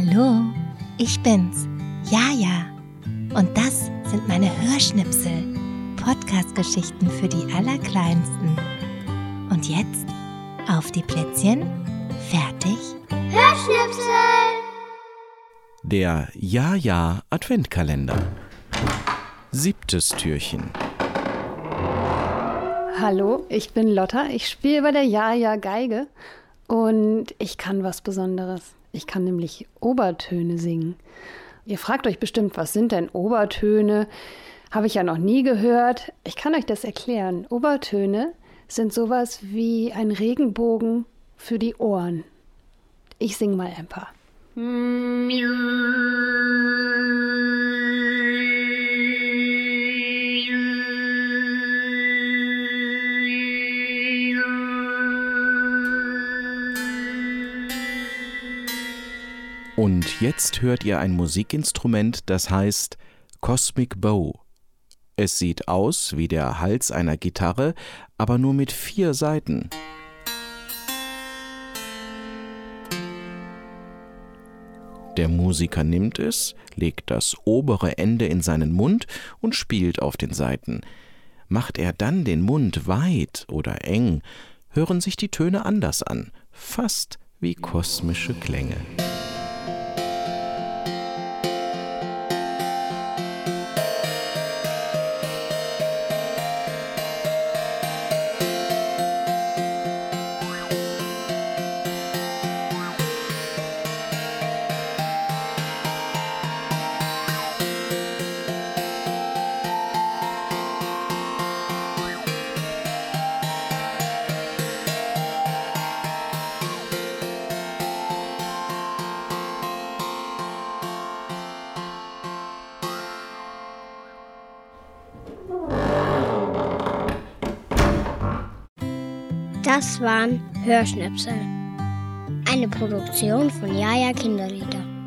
Hallo, ich bin's, Jaja. Und das sind meine Hörschnipsel, Podcast-Geschichten für die Allerkleinsten. Und jetzt auf die Plätzchen, fertig, Hörschnipsel! Der Ja-Ja Adventkalender. Siebtes Türchen. Hallo, ich bin Lotta. Ich spiele bei der Ja-Ja Geige und ich kann was Besonderes. Ich kann nämlich Obertöne singen. Ihr fragt euch bestimmt, was sind denn Obertöne? Habe ich ja noch nie gehört. Ich kann euch das erklären. Obertöne sind sowas wie ein Regenbogen für die Ohren. Ich singe mal ein paar. Und jetzt hört ihr ein Musikinstrument, das heißt Cosmic Bow. Es sieht aus wie der Hals einer Gitarre, aber nur mit vier Saiten. Der Musiker nimmt es, legt das obere Ende in seinen Mund und spielt auf den Saiten. Macht er dann den Mund weit oder eng, hören sich die Töne anders an, fast wie kosmische Klänge. Das waren Hörschnipsel. Eine Produktion von Jaja Kinderlieder.